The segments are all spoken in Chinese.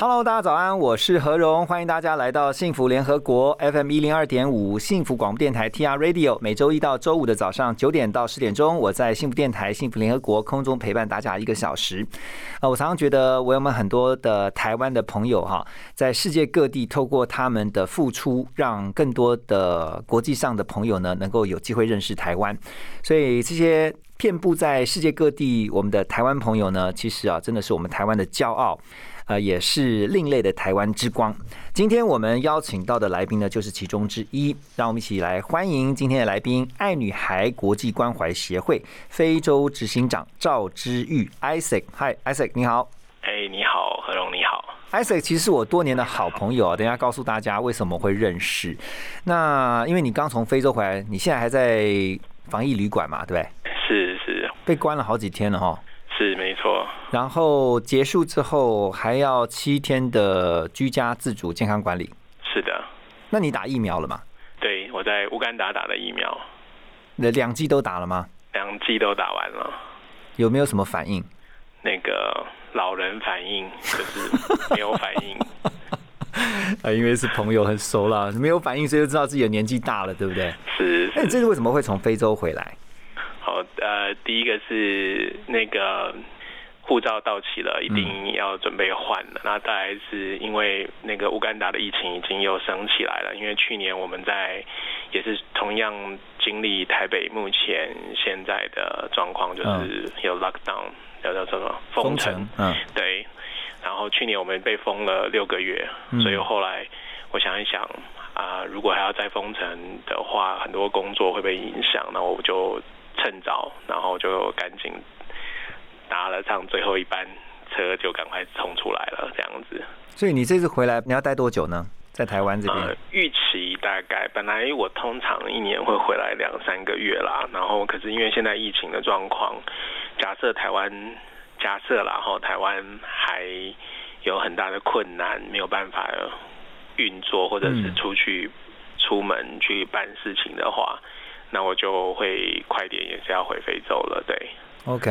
Hello，大家早安，我是何荣，欢迎大家来到幸福联合国 FM 一零二点五幸福广播电台 TR Radio，每周一到周五的早上九点到十点钟，我在幸福电台幸福联合国空中陪伴大家一个小时。呃，我常常觉得我有们很多的台湾的朋友哈，在世界各地透过他们的付出，让更多的国际上的朋友呢，能够有机会认识台湾。所以这些遍布在世界各地我们的台湾朋友呢，其实啊，真的是我们台湾的骄傲。呃，也是另类的台湾之光。今天我们邀请到的来宾呢，就是其中之一。让我们一起来欢迎今天的来宾——爱女孩国际关怀协会非洲执行长赵之玉 （Isaac）。Hi，Isaac，你好。哎，你好，何荣，你好。Isaac 其实是我多年的好朋友啊，等一下告诉大家为什么会认识。那因为你刚从非洲回来，你现在还在防疫旅馆嘛，对不对？是是被关了好几天了哈。是，没错。然后结束之后还要七天的居家自主健康管理。是的。那你打疫苗了吗？对，我在乌干达打的疫苗。那两剂都打了吗？两剂都打完了。有没有什么反应？那个老人反应就是没有反应。啊，因为是朋友很熟了，没有反应，所以就知道自己的年纪大了，对不对？是。那你这是为什么会从非洲回来？好，呃，第一个是那个护照到期了，一定要准备换了。那再来是因为那个乌干达的疫情已经又升起来了，因为去年我们在也是同样经历台北目前现在的状况，就是有 lockdown，叫叫什么封城，嗯，对。然后去年我们被封了六个月，所以后来我想一想啊、呃，如果还要再封城的话，很多工作会被影响，那我就。趁早，然后就赶紧搭了上最后一班车，就赶快冲出来了，这样子。所以你这次回来，你要待多久呢？在台湾这边？呃，预期大概本来我通常一年会回来两三个月啦，然后可是因为现在疫情的状况，假设台湾假设然后台湾还有很大的困难，没有办法运作，或者是出去、嗯、出门去办事情的话。那我就会快点，也是要回非洲了。对，OK，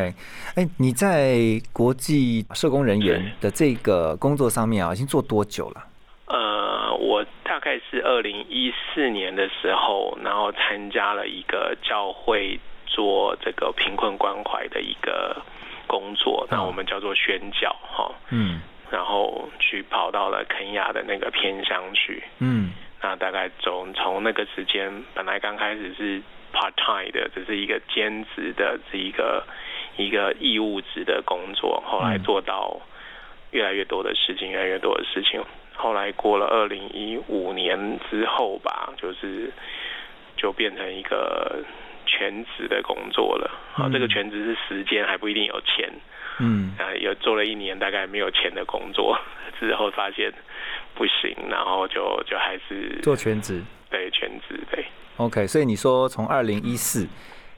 哎、欸，你在国际社工人员的这个工作上面啊，已经做多久了？呃，我大概是二零一四年的时候，然后参加了一个教会做这个贫困关怀的一个工作，那我们叫做宣教哈，嗯，然后去跑到了肯亚的那个偏乡去，嗯。那大概从从那个时间，本来刚开始是 part time 的，只是一个兼职的，是一个一个义务职的工作。后来做到越来越多的事情，越来越多的事情。后来过了二零一五年之后吧，就是就变成一个全职的工作了。啊，这个全职是时间，还不一定有钱。嗯，啊，有做了一年，大概没有钱的工作之后，发现不行，然后就就还是做全职，对，全职对。OK，所以你说从二零一四，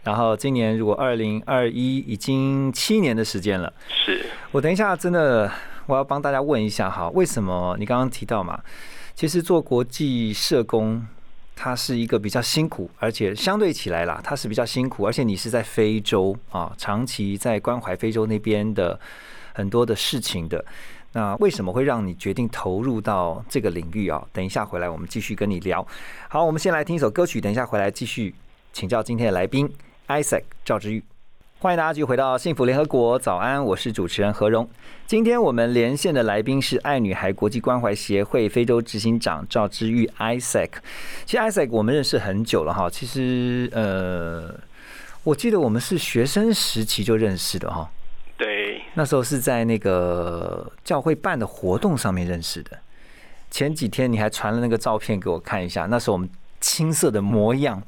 然后今年如果二零二一，已经七年的时间了。是我等一下真的我要帮大家问一下哈，为什么你刚刚提到嘛？其实做国际社工。它是一个比较辛苦，而且相对起来啦，它是比较辛苦，而且你是在非洲啊，长期在关怀非洲那边的很多的事情的。那为什么会让你决定投入到这个领域啊？等一下回来我们继续跟你聊。好，我们先来听一首歌曲，等一下回来继续请教今天的来宾 Isaac 赵志玉。欢迎大家继续回到幸福联合国，早安，我是主持人何荣。今天我们连线的来宾是爱女孩国际关怀协会非洲执行长赵之玉 Isaac。其实 Isaac 我们认识很久了哈，其实呃，我记得我们是学生时期就认识的哈。对，那时候是在那个教会办的活动上面认识的。前几天你还传了那个照片给我看一下，那时候我们青涩的模样，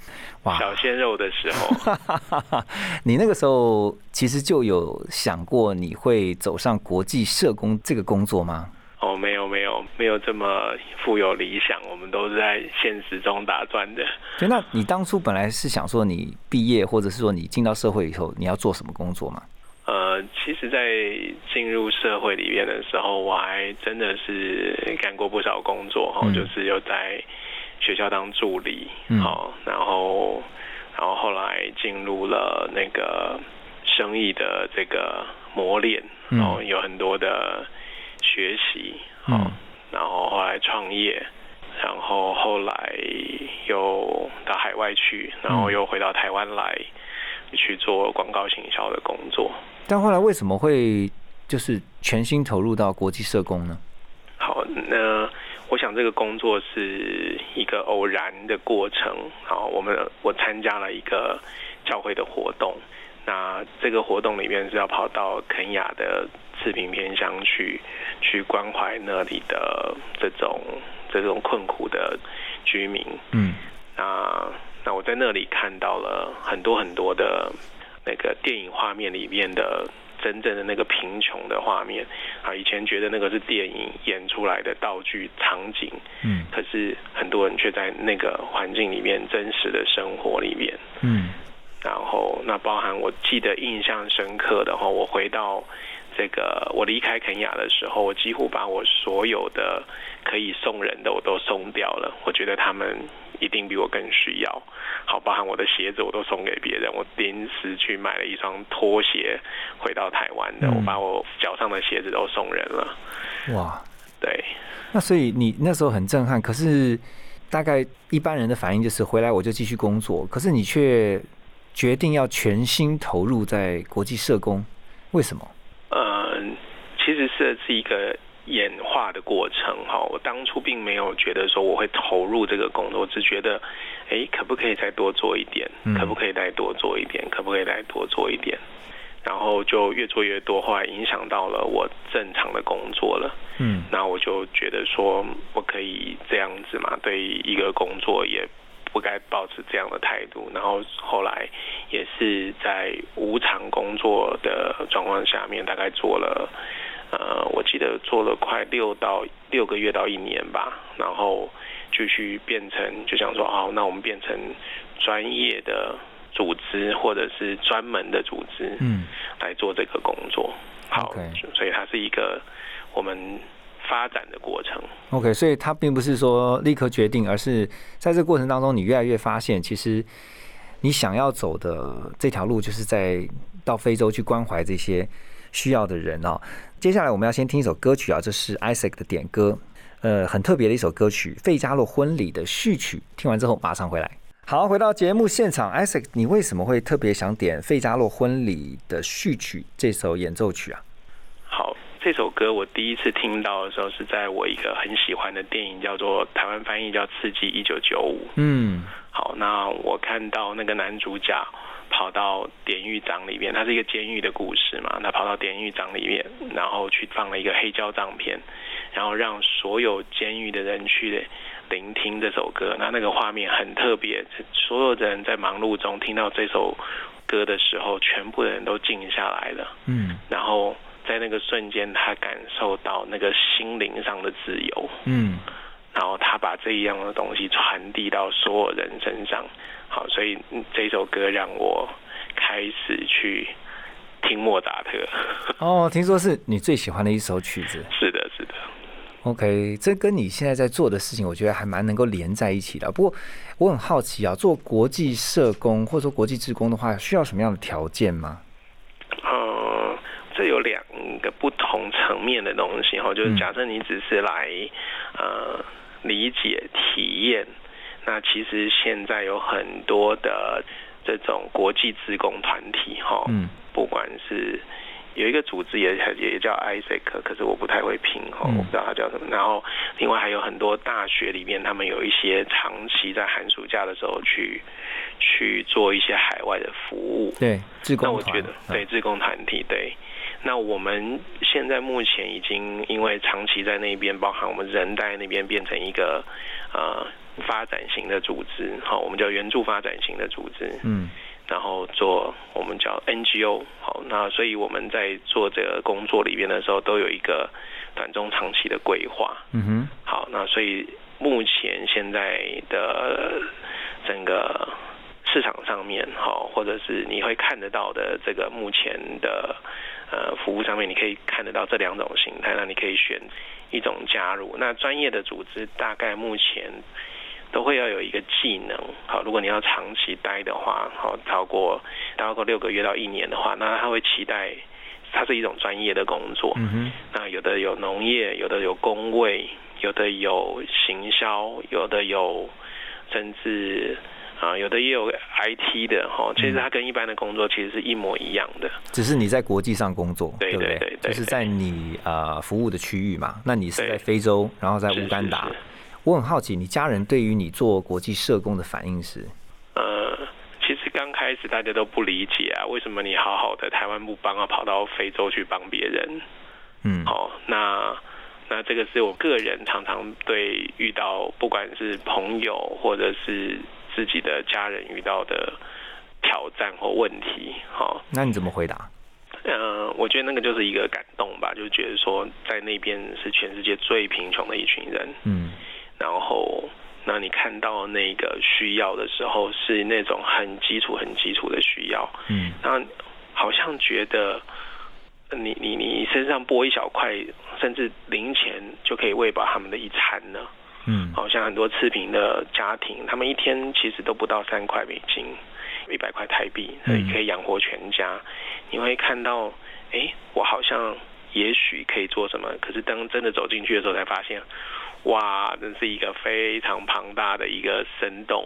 哇！小鲜肉的时候，你那个时候其实就有想过你会走上国际社工这个工作吗？哦，没有没有没有这么富有理想，我们都是在现实中打转的。对，那你当初本来是想说你毕业，或者是说你进到社会以后，你要做什么工作吗？呃，其实，在进入社会里面的时候，我还真的是干过不少工作哈，就是有在学校当助理，好，然后，然后后来进入了那个生意的这个磨练，然后有很多的学习，好，然后后来创业，然后后来又到海外去，然后又回到台湾来去做广告行销的工作。但后来为什么会就是全心投入到国际社工呢？好，那我想这个工作是一个偶然的过程。好，我们我参加了一个教会的活动，那这个活动里面是要跑到肯雅的赤贫偏乡去，去关怀那里的这种这种困苦的居民。嗯，那那我在那里看到了很多很多的。那个电影画面里面的真正的那个贫穷的画面。啊，以前觉得那个是电影演出来的道具场景，嗯，可是很多人却在那个环境里面真实的生活里面，嗯，然后那包含我记得印象深刻的话，我回到这个我离开肯雅的时候，我几乎把我所有的可以送人的我都送掉了，我觉得他们。一定比我更需要，好，包含我的鞋子我都送给别人。我临时去买了一双拖鞋，回到台湾的，我把我脚上的鞋子都送人了。哇，对，那所以你那时候很震撼。可是大概一般人的反应就是回来我就继续工作，可是你却决定要全心投入在国际社工，为什么？嗯，其实是是一个。演化的过程哈，我当初并没有觉得说我会投入这个工作，只觉得，哎，可不可以再多做一点？可不可以再多做一点？可不可以再多做一点？然后就越做越多，后来影响到了我正常的工作了。嗯，那我就觉得说，不可以这样子嘛，对一个工作也不该保持这样的态度。然后后来也是在无偿工作的状况下面，大概做了。呃，我记得做了快六到六个月到一年吧，然后就去变成就想说，哦，那我们变成专业的组织或者是专门的组织，嗯，来做这个工作。好，所以它是一个我们发展的过程。OK，所以它并不是说立刻决定，而是在这个过程当中，你越来越发现，其实你想要走的这条路，就是在到非洲去关怀这些需要的人哦。接下来我们要先听一首歌曲啊，这是 Isaac 的点歌，呃，很特别的一首歌曲《费加洛婚礼》的序曲。听完之后马上回来。好，回到节目现场，Isaac，你为什么会特别想点《费加洛婚礼》的序曲这首演奏曲啊？好，这首歌我第一次听到的时候是在我一个很喜欢的电影，叫做台湾翻译叫《刺激一九九五》。嗯，好，那我看到那个男主角。跑到典狱长里面，它是一个监狱的故事嘛。他跑到典狱长里面，然后去放了一个黑胶唱片，然后让所有监狱的人去聆听这首歌。那那个画面很特别，所有的人在忙碌中听到这首歌的时候，全部的人都静下来了。嗯，然后在那个瞬间，他感受到那个心灵上的自由。嗯，然后他把这一样的东西传递到所有人身上。好，所以这首歌让我开始去听莫扎特。哦，听说是你最喜欢的一首曲子。是的，是的。OK，这跟你现在在做的事情，我觉得还蛮能够连在一起的。不过我很好奇啊，做国际社工或者说国际职工的话，需要什么样的条件吗？呃，这有两个不同层面的东西哈，就是假设你只是来呃理解体验。那其实现在有很多的这种国际职工团体，哈，嗯，不管是有一个组织也也叫 Isaac，可是我不太会拼，哈，我不知道它叫什么。然后另外还有很多大学里面，他们有一些长期在寒暑假的时候去去做一些海外的服务，对，那我觉得对，职工团体对。那我们现在目前已经因为长期在那边，包含我们人在那边变成一个呃发展型的组织，好，我们叫援助发展型的组织，嗯，然后做我们叫 NGO，好，那所以我们在做这个工作里边的时候，都有一个短中长期的规划，嗯哼，好，那所以目前现在的整个市场上面，好，或者是你会看得到的这个目前的呃服务上面，你可以看得到这两种形态，那你可以选一种加入。那专业的组织大概目前都会要有一个技能，好，如果你要长期待的话，好，超过超过六个月到一年的话，那他会期待它是一种专业的工作。嗯，那有的有农业，有的有工位，有的有行销，有的有甚至啊，有的也有 IT 的哈。其实它跟一般的工作其实是一模一样的。只是你在国际上工作，对不对？就是在你呃服务的区域嘛。那你是在非洲，然后在是乌干达。我很好奇，你家人对于你做国际社工的反应是？呃，其实刚开始大家都不理解啊，为什么你好好的台湾不帮啊，跑到非洲去帮别人？嗯，哦，那那这个是我个人常常对遇到，不管是朋友或者是自己的家人遇到的挑战或问题。好、那你怎么回答？呃，我觉得那个就是一个感动吧，就觉得说在那边是全世界最贫穷的一群人，嗯然后那你看到那个需要的时候，是那种很基础、很基础的需要，嗯然后好像觉得呃你你你身上拨一小块，甚至零钱就可以喂饱他们的一餐呢。嗯好像很多次贫的家庭，他们一天其实都不到三块美金，一百块台币，所以可以养活全家。你会看到，哎，我好像也许可以做什么，可是当真的走进去的时候，才发现，哇，这是一个非常庞大的一个深洞。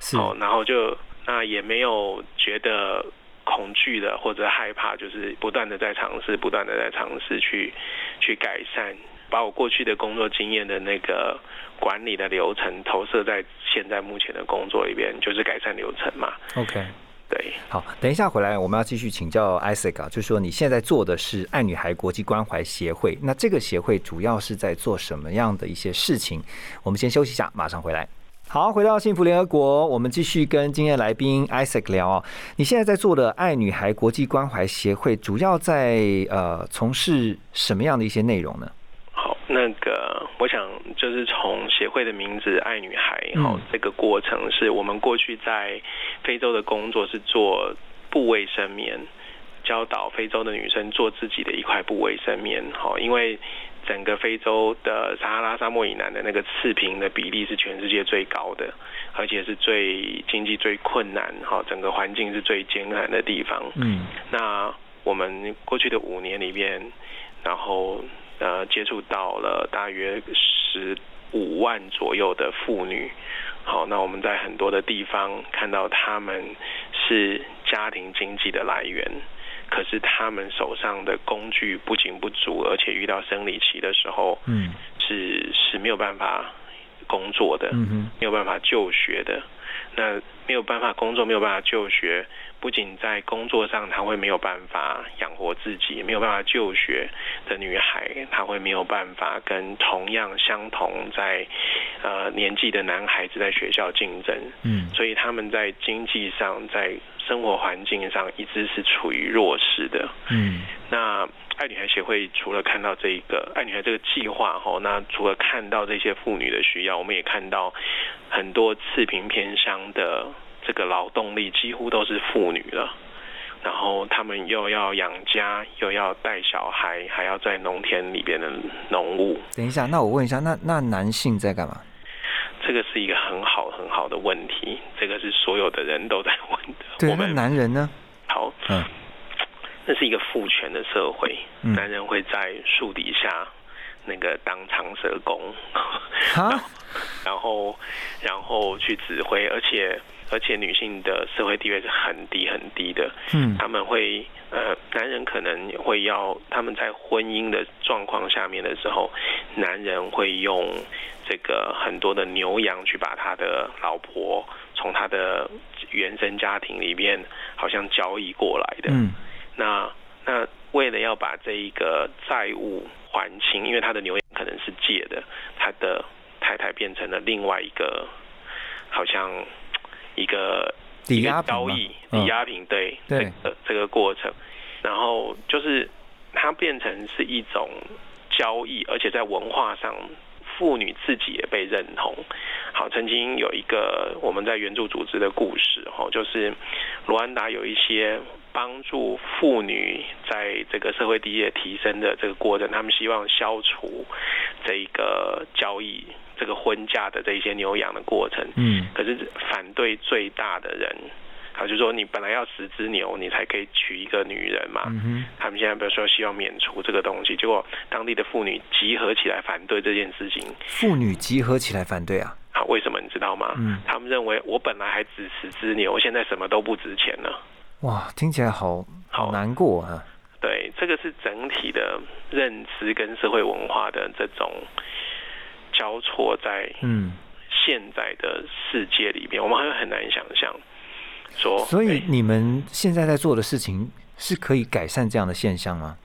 是哦，然后就那也没有觉得恐惧的或者害怕，就是不断的在尝试，不断的在尝试去去改善，把我过去的工作经验的那个管理的流程投射在现在目前的工作里边，就是改善流程嘛。OK。对，好，等一下回来，我们要继续请教 Isaac 啊，就是说你现在做的是爱女孩国际关怀协会，那这个协会主要是在做什么样的一些事情？我们先休息一下，马上回来。好，回到幸福联合国，我们继续跟今天来宾 Isaac 聊哦。你现在在做的爱女孩国际关怀协会，主要在呃从事什么样的一些内容呢？我想就是从协会的名字“爱女孩”嗯好、这个过程是我们过去在非洲的工作是做布卫生棉，教导非洲的女生做自己的一块布卫生棉。好、因为整个非洲的撒哈拉沙漠以南的那个赤贫的比例是全世界最高的，而且是最经济最困难，哈、整个环境是最艰难的地方。嗯那我们过去的五年里边，然后呃接触到了大约十五万左右的妇女。好，那我们在很多的地方看到他们是家庭经济的来源，可是他们手上的工具不仅不足，而且遇到生理期的时候嗯是是没有办法工作的。嗯哼没有办法就学的，那没有办法工作，没有办法就学，不仅在工作上她会没有办法养活自己，没有办法就学的女孩，她会没有办法跟同样相同在呃年纪的男孩子在学校竞争，嗯所以他们在经济上，在生活环境上一直是处于弱势的。嗯那爱女孩协会除了看到这一个爱女孩这个计划吼，那除了看到这些妇女的需要，我们也看到很多次贫偏乡的这个劳动力几乎都是妇女了。然后他们又要养家，又要带小孩，还要在农田里边的农务，等一下，那我问一下，那那男性在干嘛？这个是一个很好很好的问题，这个是所有的人都在问的。对，我们男人呢？好，嗯那是一个父权的社会，嗯男人会在树底下那个当长舌工，哈，然后然后去指挥，而且而且女性的社会地位是很低很低的，嗯。他们会呃，男人可能会要他们在婚姻的状况下面的时候，男人会用这个很多的牛羊去把他的老婆从他的原生家庭里面好像交易过来的，嗯。那那为了要把这一个债务还清，因为他的牛羊可能是借的，他的太太变成了另外一个，好像一个抵押交易抵押品，对对这个这个过程，然后就是它变成是一种交易，而且在文化上。妇女自己也被认同。好，曾经有一个我们在援助组织的故事，哈，就是罗安达有一些帮助妇女在这个社会地位提升的这个过程，他们希望消除这个交易、这个婚嫁的这一些牛羊的过程。嗯，可是反对最大的人。好，就说你本来要十只牛，你才可以娶一个女人嘛。嗯他们现在比如说希望免除这个东西，结果当地的妇女集合起来反对这件事情。妇女集合起来反对啊？好，为什么你知道吗？嗯，他们认为我本来还值十只牛，现在什么都不值钱了。哇，听起来好好难过啊。对，这个是整体的认知跟社会文化的这种交错在嗯现在的世界里面，我们还很难想象。说，所以你们现在在做的事情是可以改善这样的现象吗？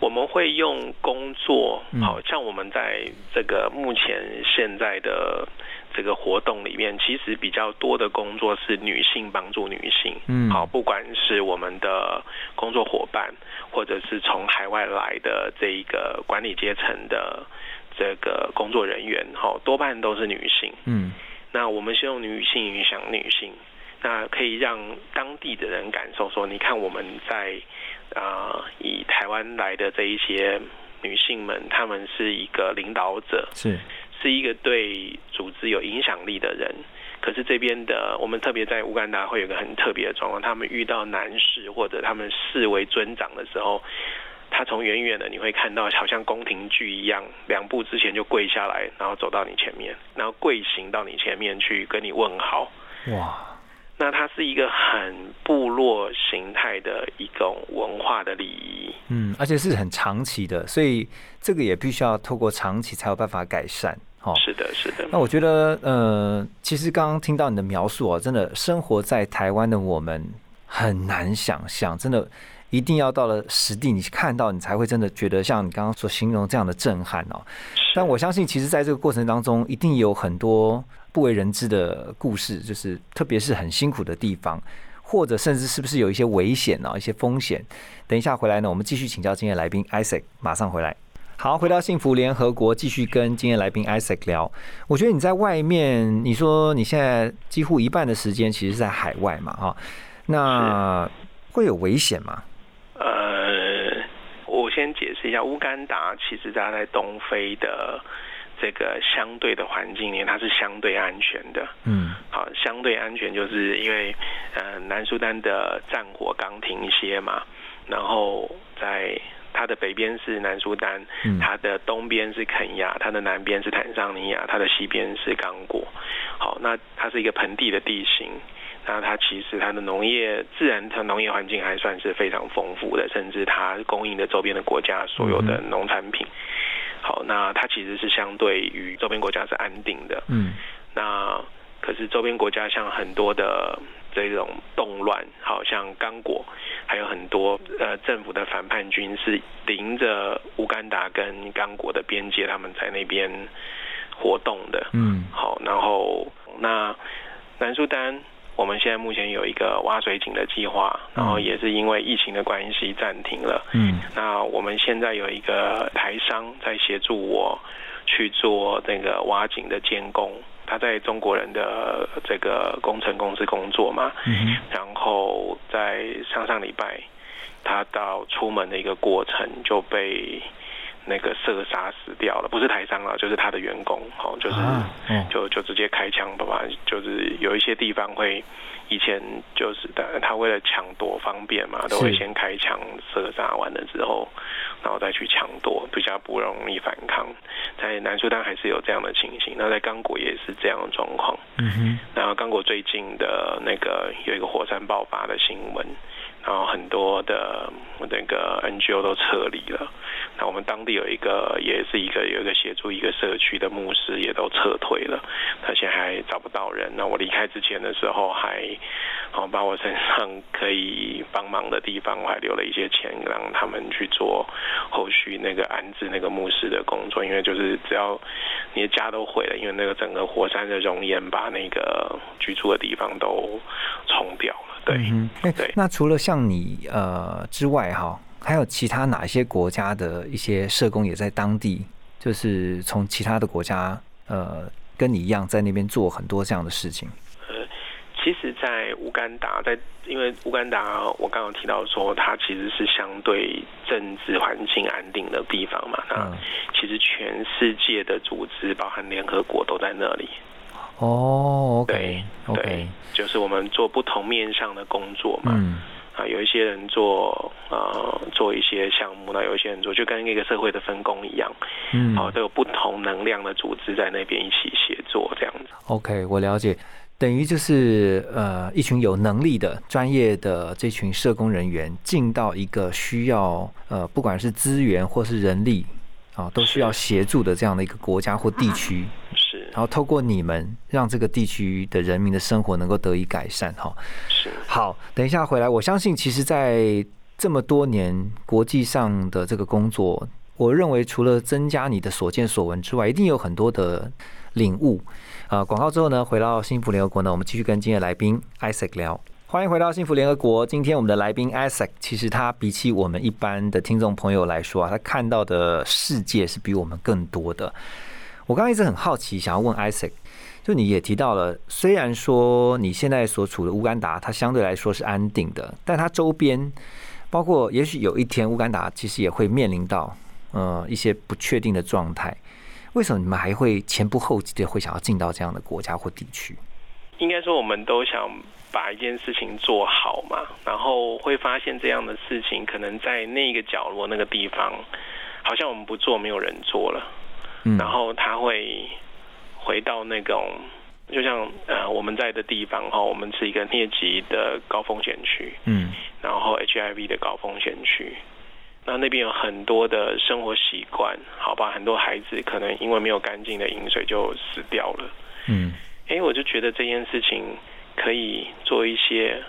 呃，我们会用工作，嗯好像我们在这个目前现在的这个活动里面，其实比较多的工作是女性帮助女性。嗯好，不管是我们的工作伙伴，或者是从海外来的这一个管理阶层的这个工作人员，好，多半都是女性。嗯那我们是用女性影响女性，那可以让当地的人感受说，你看我们在啊、呃以台湾来的这一些女性们，她们是一个领导者，是是一个对组织有影响力的人。可是这边的我们特别在乌干达会有个很特别的状况，他们遇到男士或者他们视为尊长的时候，他从远远的你会看到，好像宫廷剧一样，两步之前就跪下来，然后走到你前面，然后跪行到你前面去跟你问好。哇，那它是一个很部落形态的一种文化的礼仪。嗯，而且是很长期的，所以这个也必须要透过长期才有办法改善。哦，是的，是的。那我觉得，呃，其实刚刚听到你的描述哦，真的生活在台湾的我们很难想象，真的一定要到了实地，你看到你才会真的觉得像你刚刚所形容这样的震撼哦。但我相信，其实在这个过程当中，一定有很多不为人知的故事，就是特别是很辛苦的地方，或者甚至是不是有一些危险啊、一些风险。等一下回来呢，我们继续请教今天来宾 Isaac，马上回来。好，回到幸福联合国，继续跟今天来宾 Isaac 聊。我觉得你在外面，你说你现在几乎一半的时间其实是在海外嘛，哈，那会有危险吗？呃，我先解释一下，乌干达其实它在东非的这个相对的环境里面，它是相对安全的。嗯好，相对安全就是因为呃南苏丹的战火刚停歇嘛，然后在它的北边是南苏丹，嗯它的东边是肯亚，它的南边是坦桑尼亚，它的西边是刚果。好，那它是一个盆地的地形，那它其实它的农业自然它农业环境还算是非常丰富的，甚至它供应的周边的国家所有的农产品。好，那它其实是相对于周边国家是安定的。嗯那可是周边国家像很多的这种动乱，好像刚果，还有很多呃政府的反叛军是临着乌干达跟刚果的边界，他们在那边活动的。嗯好，然后那南苏丹，我们现在目前有一个挖水井的计划，然后也是因为疫情的关系暂停了。嗯那我们现在有一个台商在协助我去做那个挖井的监工，他在中国人的这个工程公司工作嘛，嗯然后在上上礼拜，他到出门的一个过程就被那个射杀死掉了，不是台商啊，就是他的员工，哦，就是、啊哦就就直接开枪，爸爸就是有一些地方会。以前就是他他为了抢夺方便嘛，都会先开枪射杀完了之后，然后再去抢夺，比较不容易反抗。在南苏丹还是有这样的情形，那在刚果也是这样的状况。嗯哼然后刚果最近的那个有一个火山爆发的新闻，然后很多的那个 NGO 都撤离了。那我们当地有一个也是一个有一个协助一个社区的牧师也都撤退了，他现在还找不到人。那我离开之前的时候还，好把我身上可以帮忙的地方，我还留了一些钱让他们去做后续那个安置那个牧师的工作，因为就是只要你的家都毁了，因为那个整个火山的熔岩把那个居住的地方都冲掉。对。那除了像你呃之外哈，还有其他哪一些国家的一些社工也在当地，就是从其他的国家呃跟你一样在那边做很多这样的事情？呃，其实，在乌干达，在因为乌干达我刚刚提到说，它其实是相对政治环境安定的地方嘛。那其实全世界的组织，包含联合国，都在那里。哦，对，OK，就是我们做不同面向的工作嘛，嗯。啊，有一些人做呃做一些项目，那有一些人做就跟一个社会的分工一样，嗯，哦，都有不同能量的组织在那边一起协作这样子。OK，我了解，等于就是呃一群有能力的专业的这群社工人员进到一个需要呃不管是资源或是人力啊都需要协助的这样的一个国家或地区。然后透过你们，让这个地区的人民的生活能够得以改善，哈。是。好，等一下回来，我相信其实，在这么多年国际上的这个工作，我认为除了增加你的所见所闻之外，一定有很多的领悟。啊，广告之后呢，回到幸福联合国呢，我们继续跟今天的来宾 Isaac 聊。欢迎回到幸福联合国。今天我们的来宾 Isaac，其实他比起我们一般的听众朋友来说啊，他看到的世界是比我们更多的。我刚刚一直很好奇，想要问 Isaac，就你也提到了，虽然说你现在所处的乌干达，它相对来说是安定的，但它周边，包括也许有一天乌干达其实也会面临到呃一些不确定的状态。为什么你们还会前不后继的会想要进到这样的国家或地区？应该说，我们都想把一件事情做好嘛，然后会发现这样的事情可能在那个角落、那个地方，好像我们不做，没有人做了。然后他会回到那种，就像呃我们在的地方哈，我们是一个疟疾的高风险区，嗯，然后 HIV 的高风险区，那那边有很多的生活习惯，好吧，很多孩子可能因为没有干净的饮水就死掉了，嗯，哎，我就觉得这件事情可以做一些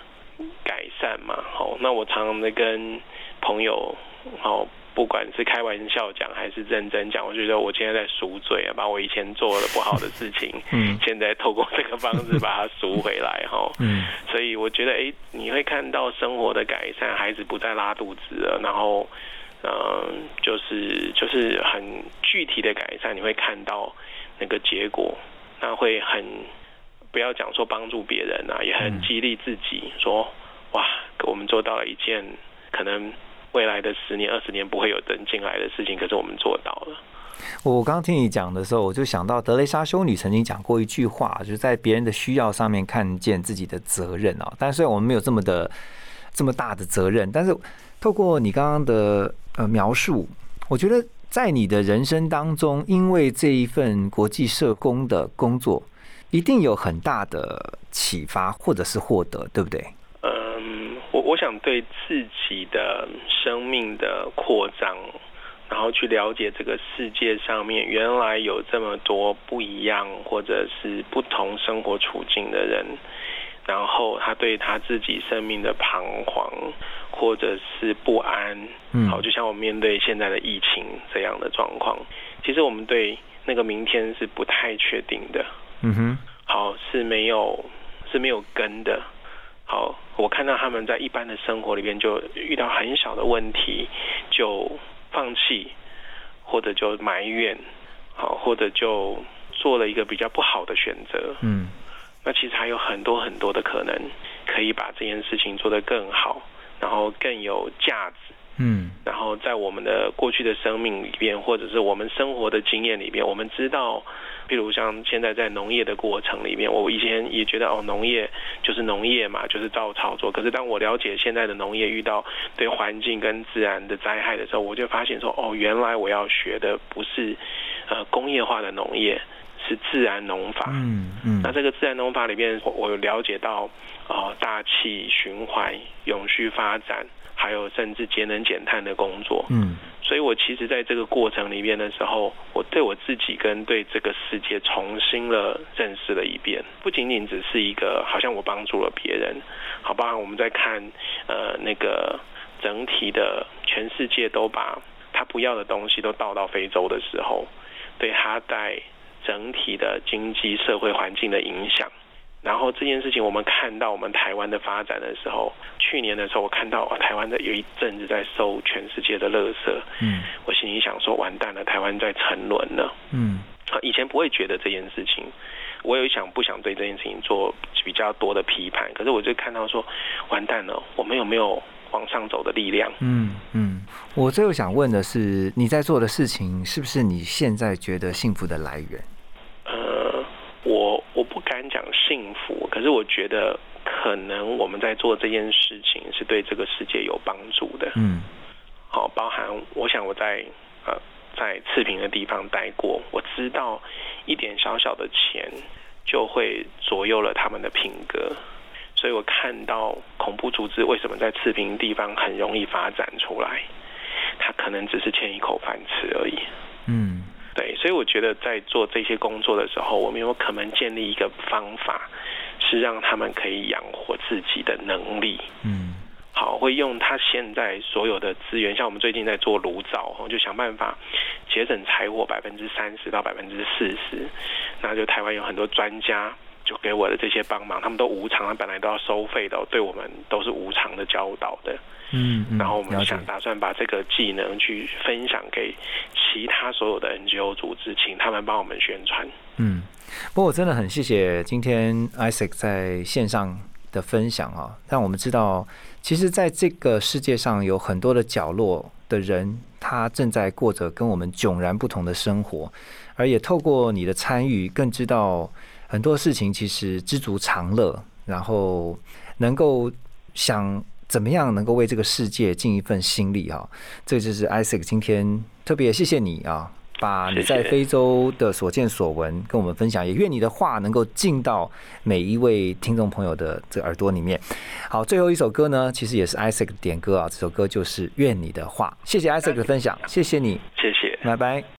改善嘛，好，那我常常的跟朋友好。不管是开玩笑讲还是认真讲，我觉得我今天在赎罪啊，把我以前做的不好的事情，嗯，现在透过这个方式把它赎回来哈。嗯，所以我觉得，哎，你会看到生活的改善，孩子不再拉肚子了，然后，嗯，就是就是很具体的改善，你会看到那个结果，那会很不要讲说帮助别人啊，也很激励自己，说哇，我们做到了一件可能。未来的十年、二十年不会有人进来的事情，可是我们做到了。我刚听你讲的时候，我就想到德雷莎修女曾经讲过一句话，就是在别人的需要上面看见自己的责任啊。但虽然我们没有这么的这么大的责任，但是透过你刚刚的呃描述，我觉得在你的人生当中，因为这一份国际社工的工作，一定有很大的启发或者是获得，对不对？想对自己的生命的扩张，然后去了解这个世界上面原来有这么多不一样或者是不同生活处境的人，然后他对他自己生命的彷徨或者是不安，嗯好，就像我们面对现在的疫情这样的状况，其实我们对那个明天是不太确定的，嗯哼，好是没有是没有根的。好，我看到他们在一般的生活里边就遇到很小的问题，就放弃，或者就埋怨，好，或者就做了一个比较不好的选择。嗯，那其实还有很多很多的可能，可以把这件事情做得更好，然后更有价值。嗯，然后在我们的过去的生命里边，或者是我们生活的经验里边，我们知道，譬如像现在在农业的过程里面，我以前也觉得哦，农业就是农业嘛，就是照操作。可是当我了解现在的农业遇到对环境跟自然的灾害的时候，我就发现说哦，原来我要学的不是呃工业化的农业，是自然农法。嗯嗯。那这个自然农法里面，我我有了解到哦，大气循环、永续发展。还有甚至节能减碳的工作，嗯，我其实在这个过程里面的时候，我对我自己跟对这个世界重新了认识了一遍，不仅仅只是一个好像我帮助了别人，好吧？我们在看呃那个整体的全世界都把他不要的东西都倒到非洲的时候，对他在整体的经济社会环境的影响。然后这件事情，我们看到我们台湾的发展的时候，去年的时候，我看到台湾的有一阵子在收全世界的垃圾，嗯，我心里想说，完蛋了，台湾在沉沦了，嗯，以前不会觉得这件事情，我有想不想对这件事情做比较多的批判，可是我就看到说，完蛋了，我们有没有往上走的力量？嗯嗯，我最后想问的是，你在做的事情是不是你现在觉得幸福的来源？讲幸福，可是我觉得可能我们在做这件事情是对这个世界有帮助的。嗯，好，包含我想我在呃在次平的地方待过，我知道一点小小的钱就会左右了他们的品格，所以我看到恐怖组织为什么在次平地方很容易发展出来，他可能只是欠一口饭吃而已。所以我觉得在做这些工作的时候，我们有可能建立一个方法，是让他们可以养活自己的能力。嗯，好，会用他现在所有的资源，像我们最近在做炉灶，就想办法节省柴火百分之三十到百分之四十。那就台湾有很多专家。就给我的这些帮忙，他们都无偿，本来都要收费的，对我们都是无偿的教导的。嗯，然后我们想打算把这个技能去分享给其他所有的 NGO 组织，请他们帮我们宣传。嗯，不过我真的很谢谢今天 Isaac 在线上的分享啊，让我们知道，其实在这个世界上有很多的角落的人，他正在过着跟我们迥然不同的生活，而也透过你的参与，更知道。很多事情其实知足常乐，然后能够想怎么样能够为这个世界尽一份心力啊！这就是 Isaac 今天特别谢谢你啊，把你在非洲的所见所闻跟我们分享，也愿你的话能够进到每一位听众朋友的这耳朵里面。好，最后一首歌呢，其实也是 Isaac 点歌啊，这首歌就是《愿你的话》。谢谢 Isaac 的分享，谢谢你，谢谢，拜拜。